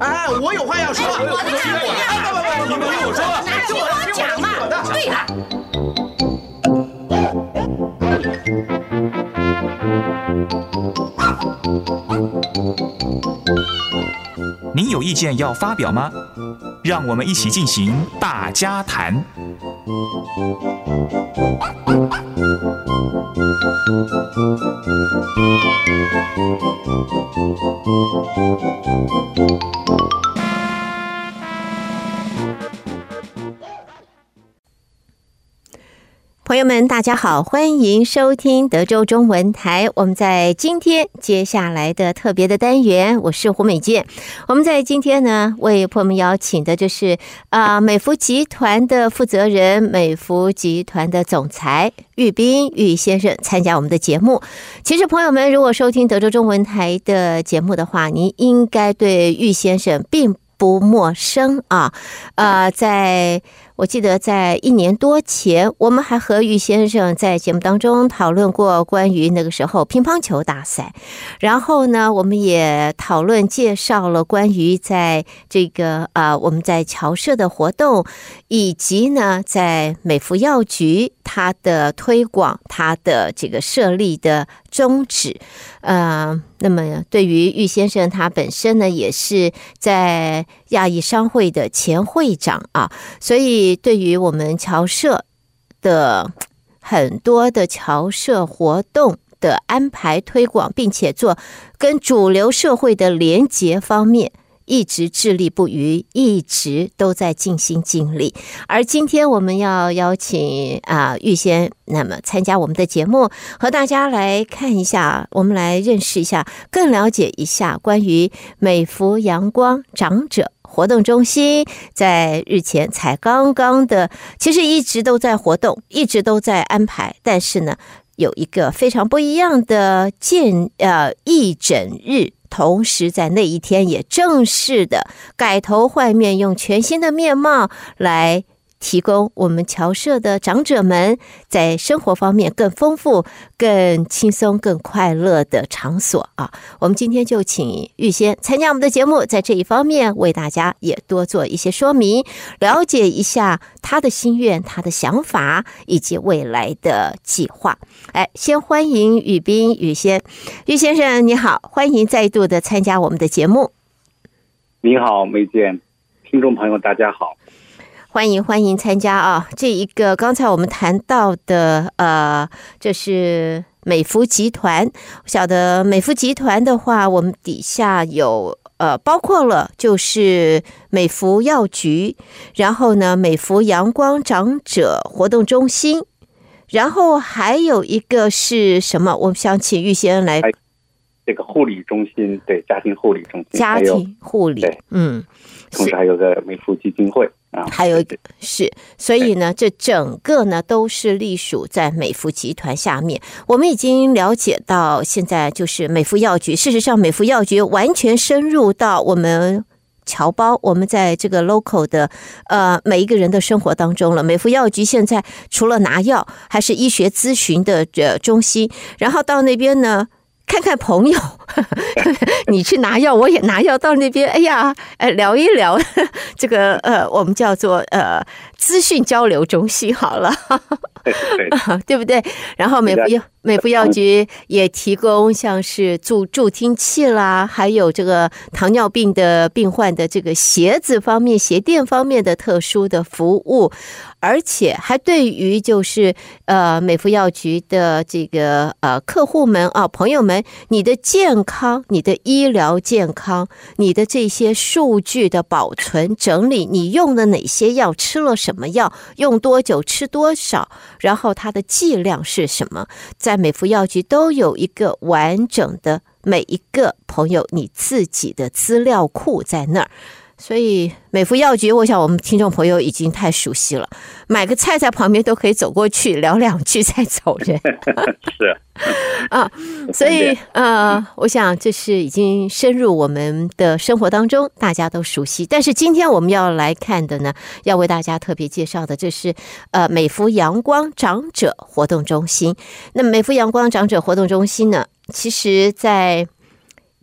哎，我有话要说。我的听我的，你们听我说。那听我讲嘛。对了。您有意见要发表吗？让我们一起进行大家谈。Thank you. 大家好，欢迎收听德州中文台。我们在今天接下来的特别的单元，我是胡美健。我们在今天呢，为朋友们邀请的就是啊、美孚集团的负责人，美孚集团的总裁喻斌喻先生参加我们的节目。其实，朋友们如果收听德州中文台的节目的话，您应该对喻先生并不陌生啊。呃，在我记得在一年多前，我们还和喻先生在节目当中讨论过关于那个时候乒乓球大赛，然后呢，我们也讨论介绍了关于在这个呃我们在侨社的活动，以及呢在美孚药局它的推广，它的这个设立的宗旨。呃，那么对于玉先生他本身呢，也是在亚裔商会的前会长啊，所以。对于我们侨社的很多的侨社活动的安排推广，并且做跟主流社会的连结方面，一直致力不渝，一直都在尽心尽力。而今天我们要邀请啊预先，那么参加我们的节目，和大家来看一下，我们来认识一下，更了解一下关于美孚阳光长者。活动中心在日前才刚刚的，其实一直都在活动，一直都在安排。但是呢，有一个非常不一样的见呃义诊日，同时在那一天也正式的改头换面，用全新的面貌来。提供我们侨社的长者们在生活方面更丰富、更轻松、更快乐的场所啊！我们今天就请玉先参加我们的节目，在这一方面为大家也多做一些说明，了解一下他的心愿、他的想法以及未来的计划。哎，先欢迎雨斌、雨先，玉先生你好，欢迎再度的参加我们的节目。你好，梅姐，听众朋友大家好。欢迎欢迎参加啊！这一个刚才我们谈到的，呃，这是美孚集团。我晓得美孚集团的话，我们底下有呃，包括了就是美孚药局，然后呢，美孚阳光长者活动中心，然后还有一个是什么？我们想请玉先生来。这个护理中心，对，家庭护理中心，家庭护理，嗯，同时还有个美孚基金会。还有一个是，所以呢，这整个呢都是隶属在美孚集团下面。我们已经了解到，现在就是美孚药局。事实上，美孚药局完全深入到我们侨胞，我们在这个 local 的呃每一个人的生活当中了。美孚药局现在除了拿药，还是医学咨询的这中心。然后到那边呢，看看朋友，你去拿药，我也拿药，到那边，哎呀，呃，聊一聊，这个呃，我们叫做呃资讯交流中心好了，对 不对？然后美孚药美孚药局也提供像是助助听器啦，还有这个糖尿病的病患的这个鞋子方面、鞋垫方面的特殊的服务。而且还对于就是呃美孚药局的这个呃客户们啊朋友们，你的健康、你的医疗健康、你的这些数据的保存整理，你用了哪些药，吃了什么药，用多久，吃多少，然后它的剂量是什么，在每服药局都有一个完整的每一个朋友你自己的资料库在那儿。所以美孚药局，我想我们听众朋友已经太熟悉了，买个菜在旁边都可以走过去聊两句再走人。是 啊，所以呃，我想这是已经深入我们的生活当中，大家都熟悉。但是今天我们要来看的呢，要为大家特别介绍的，这是呃美孚阳光长者活动中心。那美孚阳光长者活动中心呢，其实在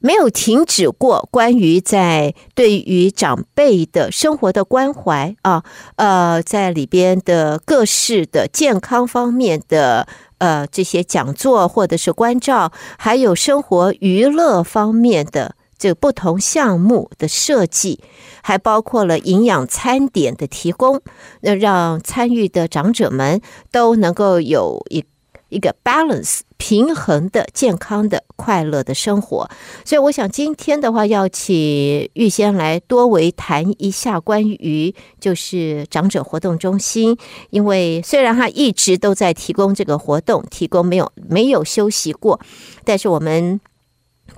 没有停止过关于在对于长辈的生活的关怀啊，呃，在里边的各式的健康方面的呃这些讲座或者是关照，还有生活娱乐方面的这不同项目的设计，还包括了营养餐点的提供，那让参与的长者们都能够有一一个 balance。平衡的、健康的、快乐的生活，所以我想今天的话，要请玉仙来多为谈一下关于就是长者活动中心，因为虽然他一直都在提供这个活动，提供没有没有休息过，但是我们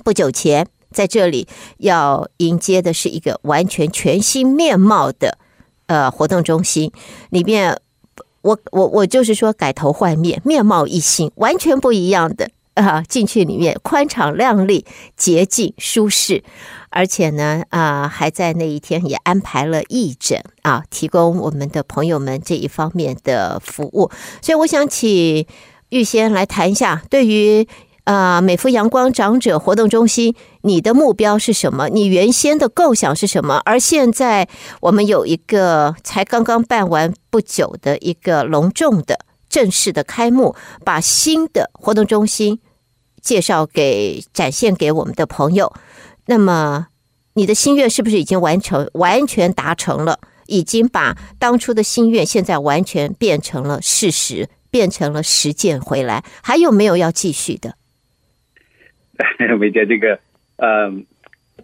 不久前在这里要迎接的是一个完全全新面貌的呃活动中心里面。我我我就是说改头换面，面貌一新，完全不一样的啊！进去里面宽敞亮丽、洁净舒适，而且呢啊，还在那一天也安排了义诊啊，提供我们的朋友们这一方面的服务。所以我想请玉仙来谈一下，对于。啊，美福阳光长者活动中心，你的目标是什么？你原先的构想是什么？而现在我们有一个才刚刚办完不久的一个隆重的正式的开幕，把新的活动中心介绍给展现给我们的朋友。那么，你的心愿是不是已经完成？完全达成了？已经把当初的心愿现在完全变成了事实，变成了实践回来？还有没有要继续的？梅姐，这个，嗯，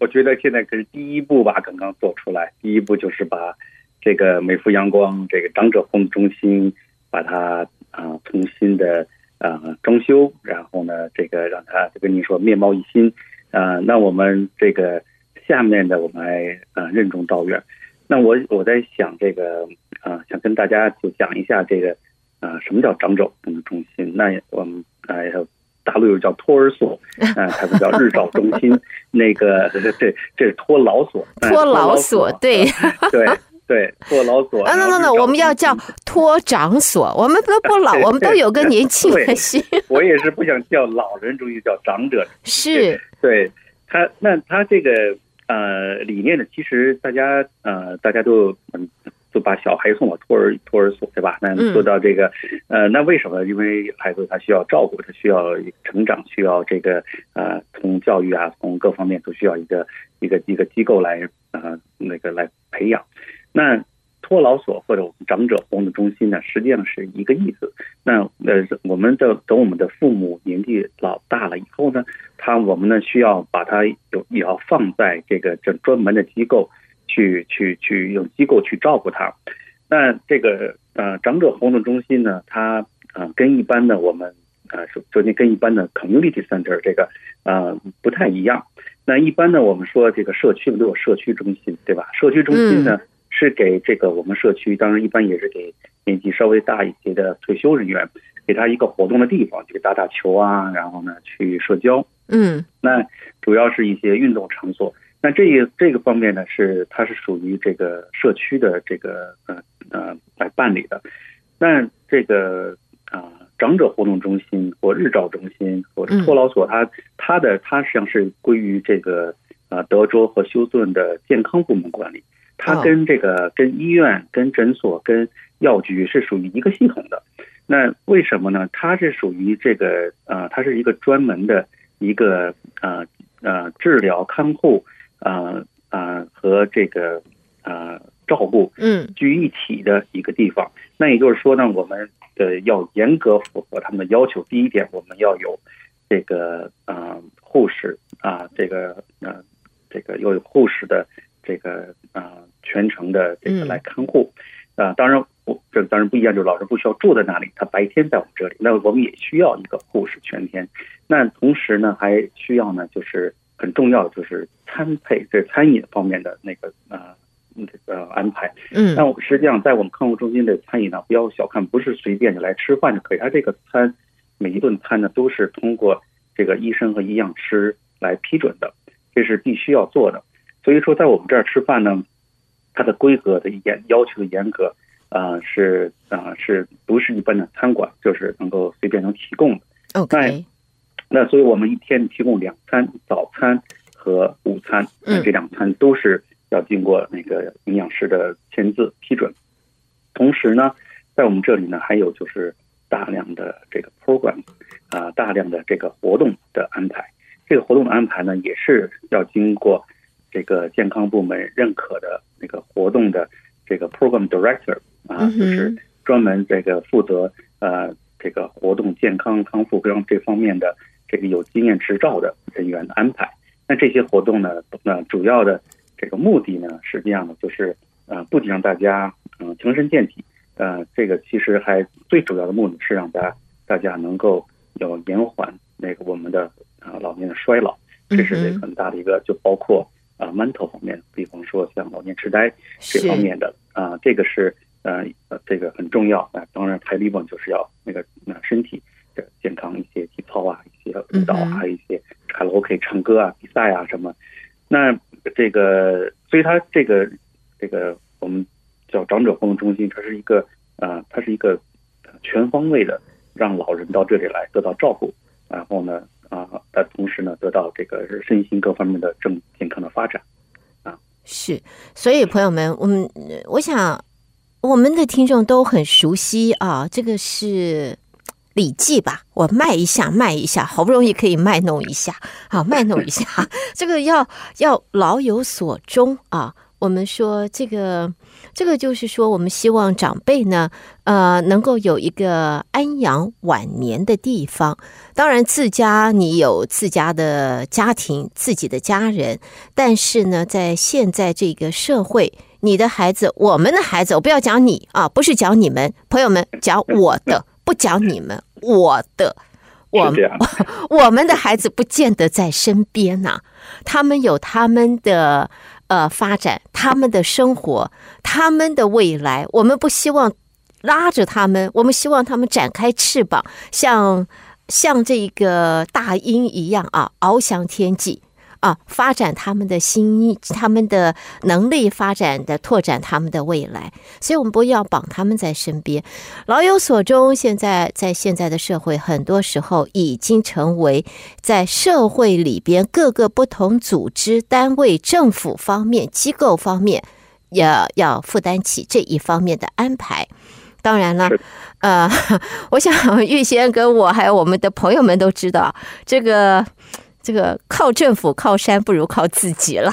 我觉得现在可是第一步吧，刚刚做出来。第一步就是把这个美福阳光这个长者活动中心，把它啊、重新的啊、装修，然后呢，这个让它就跟你说面貌一新。啊、那我们这个下面的我们还啊、任重道远。那我我在想这个啊、想跟大家就讲一下这个啊、什么叫长者活动中心？那我们啊。大陆又叫托儿所，嗯、呃，他们叫日照中心，那个 这这是托老所，托老所，对，对对，托老所。啊，那那那，我们要叫托长所，我们都不老，我们都有个年轻的心。我也是不想叫老人中心，叫长者。是，对他，那他这个呃理念呢，其实大家呃大家都嗯。就把小孩送到托儿托儿所，对吧？那做到这个，呃，那为什么？因为孩子他需要照顾，他需要成长，需要这个呃，从教育啊，从各方面都需要一个一个一个机构来呃那个来培养。那托老所或者我们长者活动中心呢，实际上是一个意思。那呃，我们的等我们的父母年纪老大了以后呢，他我们呢需要把他有也要放在这个这专门的机构。去去去用机构去照顾他，那这个呃长者活动中心呢，它呃跟一般的我们呃首首先跟一般的 community center 这个呃不太一样。那一般呢，我们说这个社区都有社区中心，对吧？社区中心呢是给这个我们社区，当然一般也是给年纪稍微大一些的退休人员，给他一个活动的地方，去打打球啊，然后呢去社交。嗯，那主要是一些运动场所。那这一这个方面呢，是它是属于这个社区的这个呃呃来办理的。那这个啊、呃、长者活动中心或日照中心或者托老所，它它的它实际上是归于这个啊、呃、德州和休斯顿的健康部门管理。它跟这个跟医院、跟诊所、跟药局是属于一个系统的。那为什么呢？它是属于这个啊、呃，它是一个专门的一个啊呃，呃治疗看护。呃呃，和这个呃照顾嗯聚一起的一个地方。嗯、那也就是说呢，我们的要严格符合他们的要求。第一点，我们要有这个呃护士啊，这个呃这个要有护士的这个啊、呃、全程的这个来看护。啊、当然我这当然不一样，就是老人不需要住在那里，他白天在我们这里。那我们也需要一个护士全天。那同时呢，还需要呢，就是。很重要的就是餐配，这餐饮方面的那个呃，这个安排。嗯，那实际上在我们康复中心的餐饮呢，不要小看，不是随便的来吃饭就可以。它这个餐每一顿餐呢，都是通过这个医生和营养师来批准的，这是必须要做的。所以说，在我们这儿吃饭呢，它的规格的严要求的严格啊，是啊，是不是一般的餐馆就是能够随便能提供的？OK。那所以我们一天提供两餐，早餐和午餐，这两餐都是要经过那个营养师的签字批准。同时呢，在我们这里呢，还有就是大量的这个 program 啊、呃，大量的这个活动的安排。这个活动的安排呢，也是要经过这个健康部门认可的那个活动的这个 program director 啊，就是专门这个负责呃这个活动健康康复跟这方面的。这个有经验执照的人员的安排，那这些活动呢，那主要的这个目的呢，实际上呢，就是呃，不仅让大家嗯强身健体，呃，这个其实还最主要的目的是让大家大家能够有延缓那个我们的啊老年的衰老，这是这很大的一个，就包括啊 mental 方面，比方说像老年痴呆这方面的啊，这个是呃呃这个很重要啊，当然还有一部分就是要那个那身体。的健康一些体操啊，一些舞蹈啊，还有一些卡拉 OK 唱歌啊、比赛啊什么。那这个，所以它这个这个我们叫长者活动中心，它是一个呃，它是一个全方位的，让老人到这里来得到照顾，然后呢啊，但同时呢得到这个身心各方面的正健康的发展啊。是，所以朋友们，我们我想我们的听众都很熟悉啊，这个是。礼记吧，我卖一下，卖一下，好不容易可以卖弄一下，好卖弄一下。这个要要老有所终啊。我们说这个这个就是说，我们希望长辈呢，呃，能够有一个安养晚年的地方。当然，自家你有自家的家庭，自己的家人，但是呢，在现在这个社会，你的孩子，我们的孩子，我不要讲你啊，不是讲你们朋友们，讲我的。不讲你们，我的，我们 我们的孩子不见得在身边呐，他们有他们的呃发展，他们的生活，他们的未来。我们不希望拉着他们，我们希望他们展开翅膀，像像这个大鹰一样啊，翱翔天际。啊，发展他们的心，他们的能力发展的拓展他们的未来，所以我们不要绑他们在身边，老有所终。现在在现在的社会，很多时候已经成为在社会里边各个不同组织单位、政府方面、机构方面，要要负担起这一方面的安排。当然了，呃，我想玉先跟我还有我们的朋友们都知道这个。这个靠政府靠山不如靠自己了，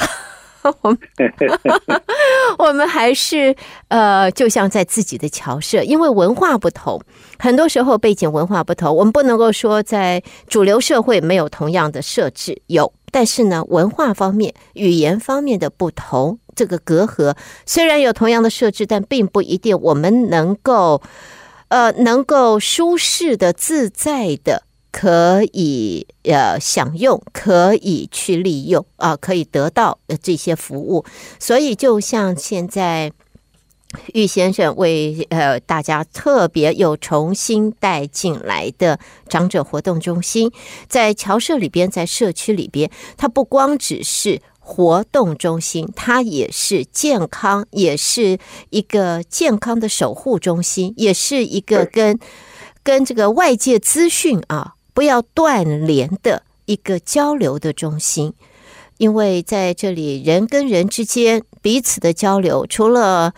我们 我们还是呃，就像在自己的侨社，因为文化不同，很多时候背景文化不同，我们不能够说在主流社会没有同样的设置，有，但是呢，文化方面、语言方面的不同，这个隔阂虽然有同样的设置，但并不一定我们能够呃能够舒适的、自在的。可以呃享用，可以去利用啊，可以得到这些服务。所以，就像现在玉先生为呃大家特别又重新带进来的长者活动中心，在侨社里边，在社区里边，它不光只是活动中心，它也是健康，也是一个健康的守护中心，也是一个跟跟这个外界资讯啊。不要断联的一个交流的中心，因为在这里人跟人之间彼此的交流，除了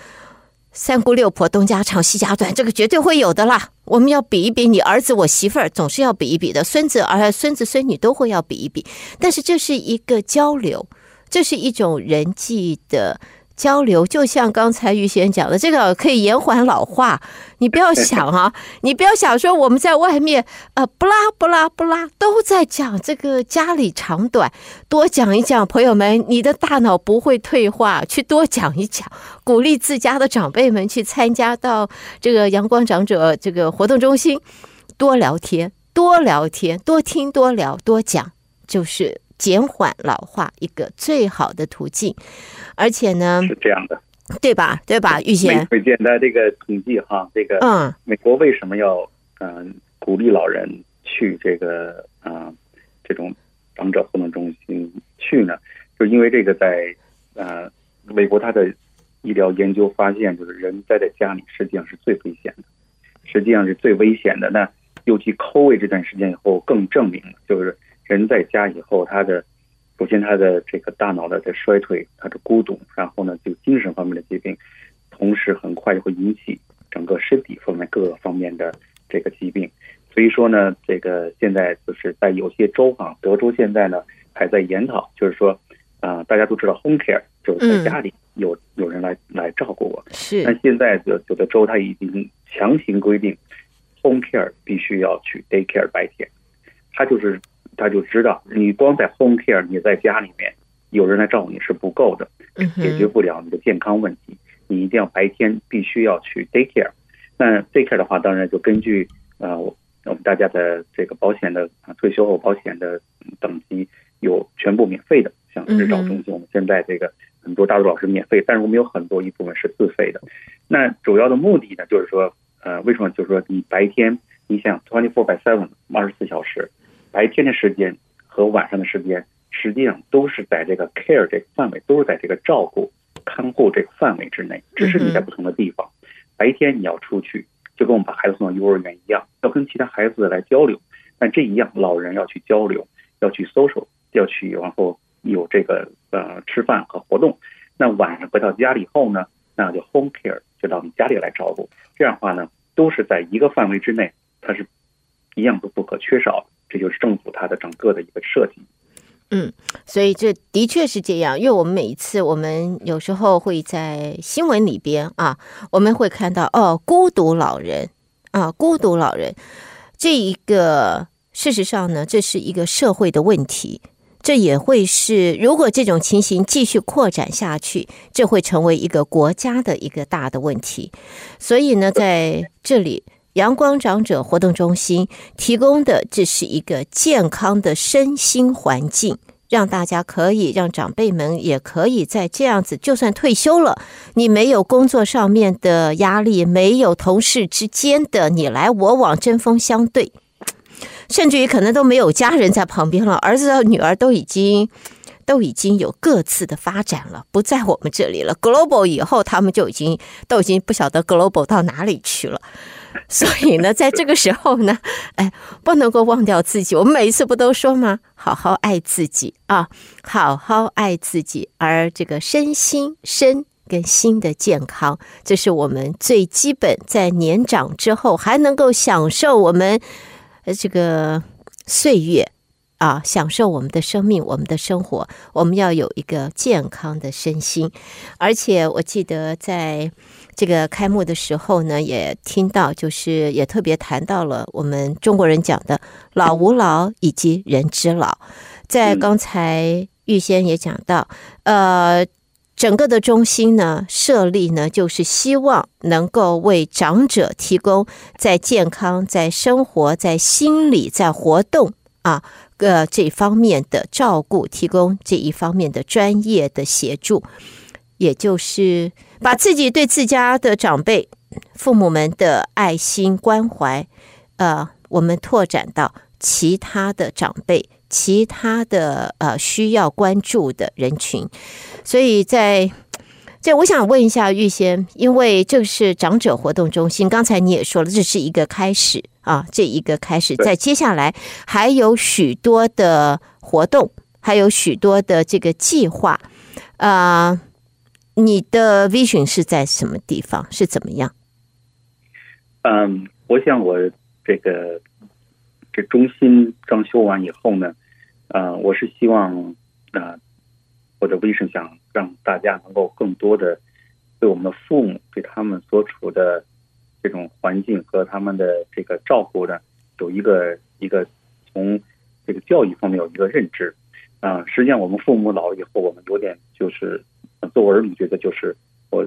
三姑六婆东家长西家短，这个绝对会有的啦。我们要比一比，你儿子我媳妇儿总是要比一比的，孙子儿孙子孙女都会要比一比。但是这是一个交流，这是一种人际的。交流就像刚才玉贤讲的，这个可以延缓老化。你不要想啊，你不要想说我们在外面呃，不拉不拉不拉都在讲这个家里长短，多讲一讲，朋友们，你的大脑不会退化。去多讲一讲，鼓励自家的长辈们去参加到这个阳光长者这个活动中心，多聊天，多聊天，多听，多聊，多讲，就是。减缓老化一个最好的途径，而且呢是这样的，对吧？对吧？玉贤，最简单这个统计哈，这个嗯，美国为什么要嗯、呃、鼓励老人去这个啊、呃、这种长者活动中心去呢？就因为这个在呃美国，他的医疗研究发现，就是人待在家里实际上是最危险的，实际上是最危险的。那尤其 COVID 这段时间以后更证明了，就是人在家以后，他的首先他的这个大脑的在衰退，他的孤独，然后呢就精神方面的疾病，同时很快就会引起整个身体方面各个方面的这个疾病。所以说呢，这个现在就是在有些州啊，德州现在呢还在研讨，就是说啊、呃，大家都知道 home care 就是在家里有、嗯、有人来来照顾我，是。但现在有有的州他已经强行规定。Home care 必须要去 day care 白天，他就是他就知道，你光在 home care，你在家里面有人来照顾你是不够的，解决不了你的健康问题。你一定要白天必须要去 day care。那 day care 的话，当然就根据呃我们大家的这个保险的退休后保险的等级有全部免费的，像日照中心，我们现在这个很多大陆老师免费，但是我们有很多一部分是自费的。那主要的目的呢，就是说。呃，为什么？就是说，你白天你想 twenty four by seven 二十四小时，白天的时间和晚上的时间，实际上都是在这个 care 这个范围，都是在这个照顾、看护这个范围之内，只是你在不同的地方。白天你要出去，就跟我们把孩子送到幼儿园一样，要跟其他孩子来交流。但这一样，老人要去交流，要去 social，要去，然后有这个呃吃饭和活动。那晚上回到家里以后呢，那就 home care。就到你家里来照顾，这样的话呢，都是在一个范围之内，它是一样都不可缺少。这就是政府它的整个的一个设计。嗯，所以这的确是这样，因为我们每一次，我们有时候会在新闻里边啊，我们会看到哦，孤独老人啊，孤独老人这一个，事实上呢，这是一个社会的问题。这也会是，如果这种情形继续扩展下去，这会成为一个国家的一个大的问题。所以呢，在这里，阳光长者活动中心提供的这是一个健康的身心环境，让大家可以让长辈们也可以在这样子，就算退休了，你没有工作上面的压力，没有同事之间的你来我往针锋相对。甚至于可能都没有家人在旁边了，儿子和女儿都已经都已经有各自的发展了，不在我们这里了。Global 以后，他们就已经都已经不晓得 Global 到哪里去了。所以呢，在这个时候呢，哎，不能够忘掉自己。我们每一次不都说吗？好好爱自己啊，好好爱自己。而这个身心身跟心的健康，这是我们最基本，在年长之后还能够享受我们。呃，这个岁月啊，享受我们的生命，我们的生活，我们要有一个健康的身心。而且我记得在这个开幕的时候呢，也听到，就是也特别谈到了我们中国人讲的“老吾老以及人之老”。在刚才玉先也讲到，呃。整个的中心呢，设立呢，就是希望能够为长者提供在健康、在生活、在心理、在活动啊，呃这方面的照顾，提供这一方面的专业的协助，也就是把自己对自家的长辈、父母们的爱心关怀，呃，我们拓展到其他的长辈。其他的呃需要关注的人群，所以在这我想问一下玉仙，因为这是长者活动中心，刚才你也说了，这是一个开始啊，这一个开始，在接下来还有许多的活动，还有许多的这个计划啊，呃，你的 vision 是在什么地方？是怎么样？嗯，我想我这个这中心装修完以后呢。呃，我是希望，呃，我的 vision 想让大家能够更多的对我们的父母，对他们所处的这种环境和他们的这个照顾呢，有一个一个从这个教育方面有一个认知。啊、实际上我们父母老了以后，我们有点就是作为儿女觉得就是我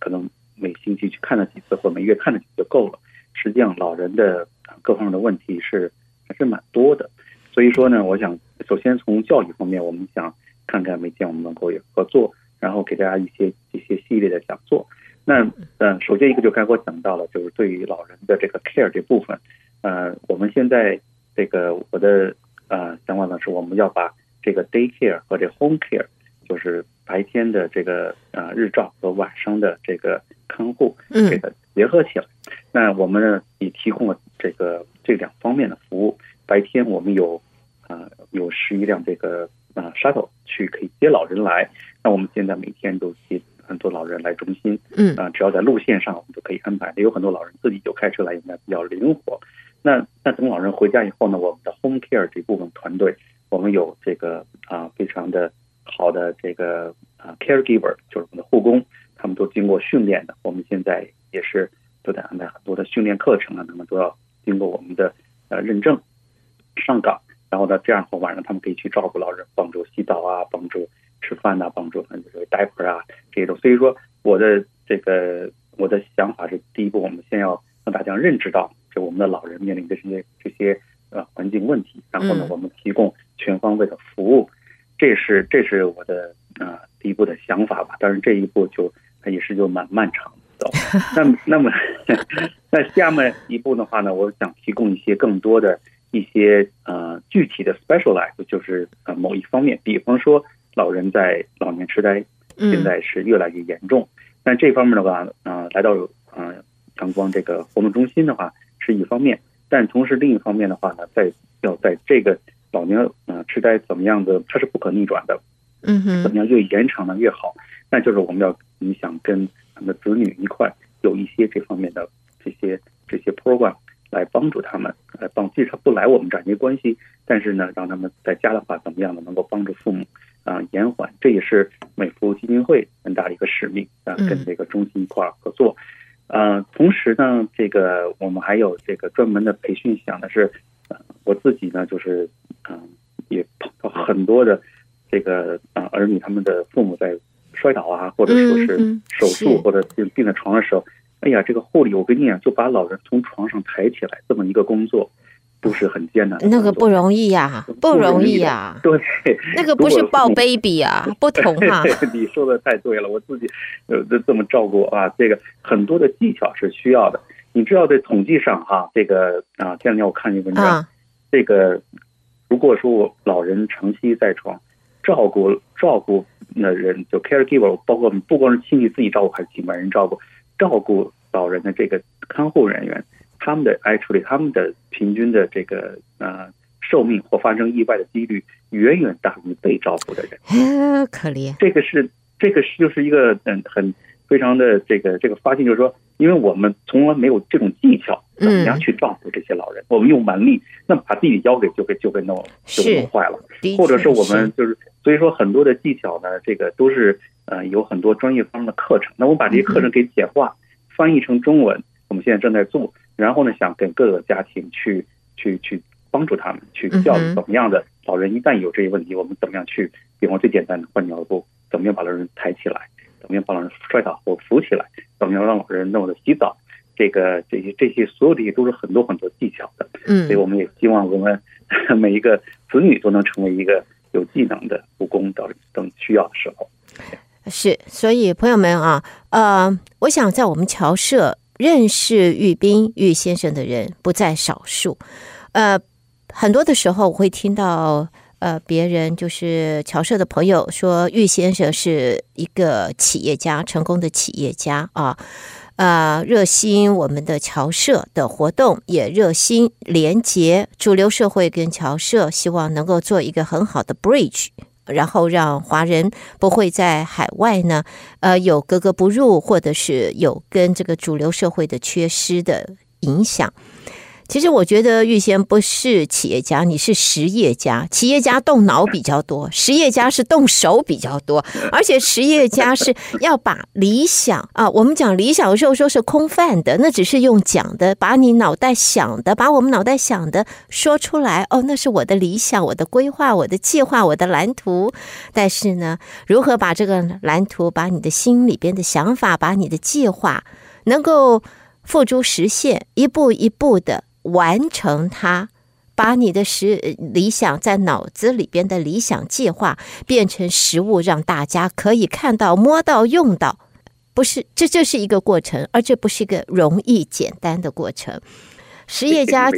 可能每星期去看他几次，或每月看他几次就够了。实际上老人的各方面的问题是还是蛮多的。所以说呢，我想首先从教育方面，我们想看看每天我们能够有合作，然后给大家一些一些系列的讲座。那呃，首先一个就刚才我讲到了，就是对于老人的这个 care 这部分，呃，我们现在这个我的呃想法呢是，我们要把这个 day care 和这 home care，就是白天的这个呃日照和晚上的这个看护，这个结合起来。那我们呢也提供了这个这两方面的服务。白天我们有呃有十一辆这个啊、呃、shuttle 去可以接老人来，那我们现在每天都接很多老人来中心，嗯啊、呃，只要在路线上我们都可以安排。也有很多老人自己就开车来，应该比较灵活。那那等老人回家以后呢，我们的 home care 这部分团队，我们有这个啊、呃、非常的好的这个啊、呃、caregiver，就是我们的护工，他们都经过训练的。我们现在也是都在安排很多的训练课程啊，他们都要经过我们的呃认证上岗，然后呢，这样的话晚上他们可以去照顾老人，帮助洗澡啊，帮助吃饭啊，帮助这个 diaper 啊这种。所以说，我的这个我的想法是，第一步我们先要让大家认知到。就我们的老人面临的这些这些呃环境问题，然后呢，我们提供全方位的服务，这是这是我的啊、呃、第一步的想法吧。当然这一步就也是就蛮漫长的。那那么 那下面一步的话呢，我想提供一些更多的一些呃具体的 specialize，就是呃某一方面，比方说老人在老年痴呆现在是越来越严重，但这方面的话啊、呃，来到啊阳光这个活动中心的话。是一方面，但同时另一方面的话呢，在要在这个老年呃痴呆怎么样的，它是不可逆转的，嗯哼，怎么样越延长的越好，那就是我们要你想跟他们的子女一块有一些这方面的这些这些 program 来帮助他们，来帮即使他不来我们这儿没关系，但是呢，让他们在家的话怎么样的能够帮助父母啊、呃、延缓，这也是美孚基金会很大的一个使命啊、呃，跟这个中心一块儿合作。呃，同时呢，这个我们还有这个专门的培训，想的是，呃，我自己呢，就是，嗯、呃，也碰到很多的这个啊、呃、儿女，他们的父母在摔倒啊，或者说是手术或者病病在床的时候，哎呀，这个护理我跟你讲，就把老人从床上抬起来这么一个工作。都是很艰难的，那个不容易呀、啊，不容易呀、啊。对，那个不是抱 baby 啊，不同啊。你说的太对了，我自己呃这么照顾啊，这个很多的技巧是需要的。你知道，在统计上哈、啊，这个啊，前两天我看一个文章，啊、这个如果说我老人长期在床，照顾照顾那人就 caregiver，包括不光是亲戚自己照顾，还是请外人照顾，照顾老人的这个看护人员。他们的 actually 他们的平均的这个呃寿命或发生意外的几率远远大于被照顾的人，可怜。这个是这个是就是一个嗯很非常的这个这个发现，就是说，因为我们从来没有这种技巧，怎么样去照顾这些老人？我们用蛮力，那么把自己腰给就给就给弄就给弄坏了，或者是我们就是所以说很多的技巧呢，这个都是呃有很多专业方面的课程。那我们把这些课程给简化，翻译成中文，我们现在正在做。然后呢，想跟各个家庭去去去帮助他们，去教育怎么样的老人一旦有这些问题，我们怎么样去，比方最简单的换尿布，怎么样把老人抬起来，怎么样把老人摔倒或扶起来，怎么样让老人弄的洗澡，这个这些这些所有这些都是很多很多技巧的。嗯，所以我们也希望我们 每一个子女都能成为一个有技能的护工等等需要的时候。是，所以朋友们啊，呃，我想在我们侨社。认识玉斌玉先生的人不在少数，呃，很多的时候我会听到呃别人就是侨社的朋友说玉先生是一个企业家，成功的企业家啊，呃，热心我们的侨社的活动，也热心连接主流社会跟侨社，希望能够做一个很好的 bridge。然后让华人不会在海外呢，呃，有格格不入，或者是有跟这个主流社会的缺失的影响。其实我觉得玉贤不是企业家，你是实业家。企业家动脑比较多，实业家是动手比较多。而且实业家是要把理想啊，我们讲理想有时候说是空泛的，那只是用讲的，把你脑袋想的，把我们脑袋想的说出来。哦，那是我的理想，我的规划，我的计划，我的蓝图。但是呢，如何把这个蓝图，把你的心里边的想法，把你的计划，能够付诸实现，一步一步的。完成它，把你的实理想在脑子里边的理想计划变成实物，让大家可以看到、摸到、用到。不是，这就是一个过程，而这不是一个容易简单的过程。实业家，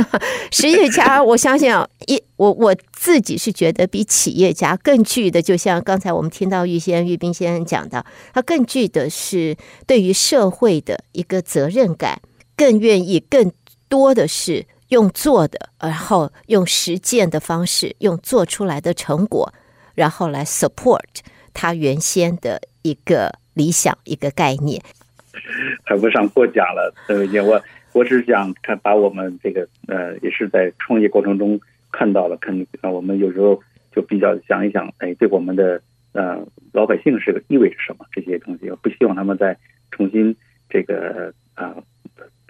实业家，我相信啊，一我我自己是觉得比企业家更具的，就像刚才我们听到玉先玉斌先生讲的，他更具的是对于社会的一个责任感，更愿意更。多的是用做的，然后用实践的方式，用做出来的成果，然后来 support 他原先的一个理想、一个概念。谈不上过奖了，呃，我我只是想看把我们这个呃，也是在创业过程中看到了，看啊，我们有时候就比较想一想，哎，对我们的呃老百姓是个意味着什么这些东西，我不希望他们再重新这个啊。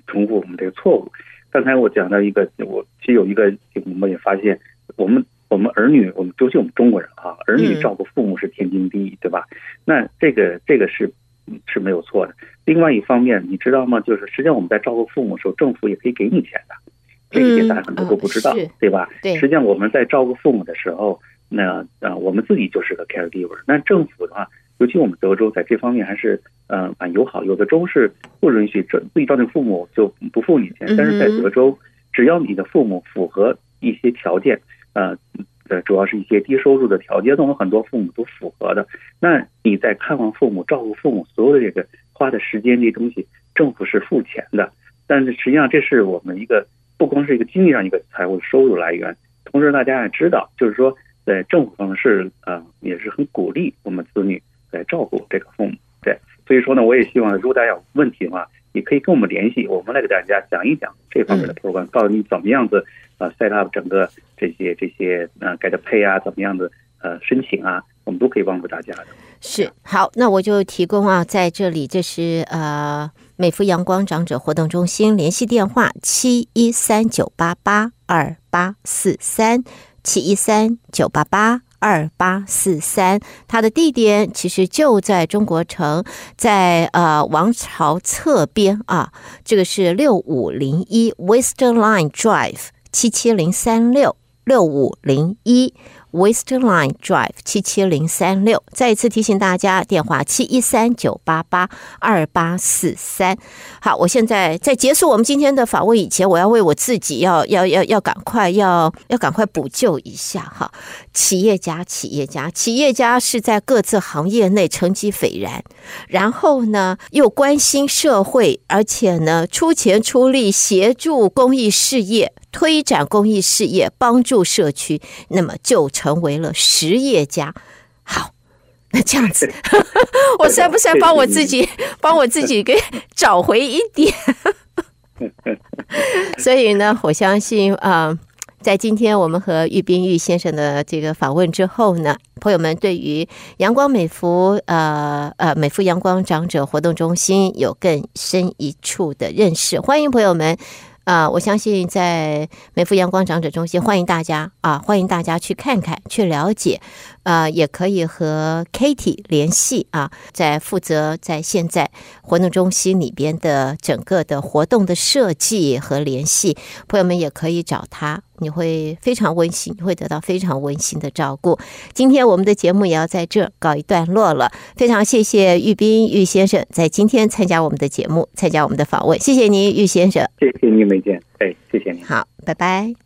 重复我们这个错误。刚才我讲到一个，我其实有一个，我们也发现，我们我们儿女，我们尤其我们中国人啊，儿女照顾父母是天经地义，对吧？那这个这个是是没有错的。另外一方面，你知道吗？就是实际上我们在照顾父母的时候，政府也可以给你钱的，这一点大家很多都不知道，对吧？对。实际上我们在照顾父母的时候，那呃，我们自己就是个 caregiver。那政府的话。尤其我们德州在这方面还是嗯蛮友好，有的州是不允许这自己照顾父母就不付你钱，但是在德州，只要你的父母符合一些条件，呃呃，主要是一些低收入的条件，那我们很多父母都符合的，那你在看望父母、照顾父母所有的这个花的时间这些东西，政府是付钱的，但是实际上这是我们一个不光是一个经济上一个财务收入来源，同时大家也知道，就是说在政府方面是呃也是很鼓励我们子女。来照顾这个父母，对，所以说呢，我也希望，如果大家有问题的话，你可以跟我们联系，我们来给大家讲一讲这方面的 program，告诉你怎么样子呃 set up 整个这些这些呃 get pay 啊，怎么样子呃申请啊，我们都可以帮助大家的。是，好，那我就提供啊，在这里，这是呃美孚阳光长者活动中心联系电话：七一三九八八二八四三七一三九八八。二八四三，它的地点其实就在中国城，在呃王朝侧边啊，这个是六五零一 Westerline Drive 七七零三六六五零一。Westerline Drive 七七零三六，再一次提醒大家，电话七一三九八八二八四三。好，我现在在结束我们今天的访问以前，我要为我自己要要要要赶快要要赶快补救一下哈。企业家，企业家，企业家是在各自行业内成绩斐然，然后呢又关心社会，而且呢出钱出力协助公益事业。推展公益事业，帮助社区，那么就成为了实业家。好，那这样子，我算不算帮我自己，帮我自己给找回一点？所以呢，我相信啊、呃，在今天我们和玉冰玉先生的这个访问之后呢，朋友们对于阳光美孚呃呃美孚阳光长者活动中心有更深一处的认识。欢迎朋友们。啊、我相信在美孚阳光长者中心，欢迎大家啊，欢迎大家去看看，去了解。呃，也可以和 Kitty 联系啊，在负责在现在活动中心里边的整个的活动的设计和联系，朋友们也可以找他，你会非常温馨，你会得到非常温馨的照顾。今天我们的节目也要在这告一段落了，非常谢谢玉斌玉先生在今天参加我们的节目，参加我们的访问，谢谢您玉先生，谢谢您，梅姐，哎，谢谢您，好，拜拜。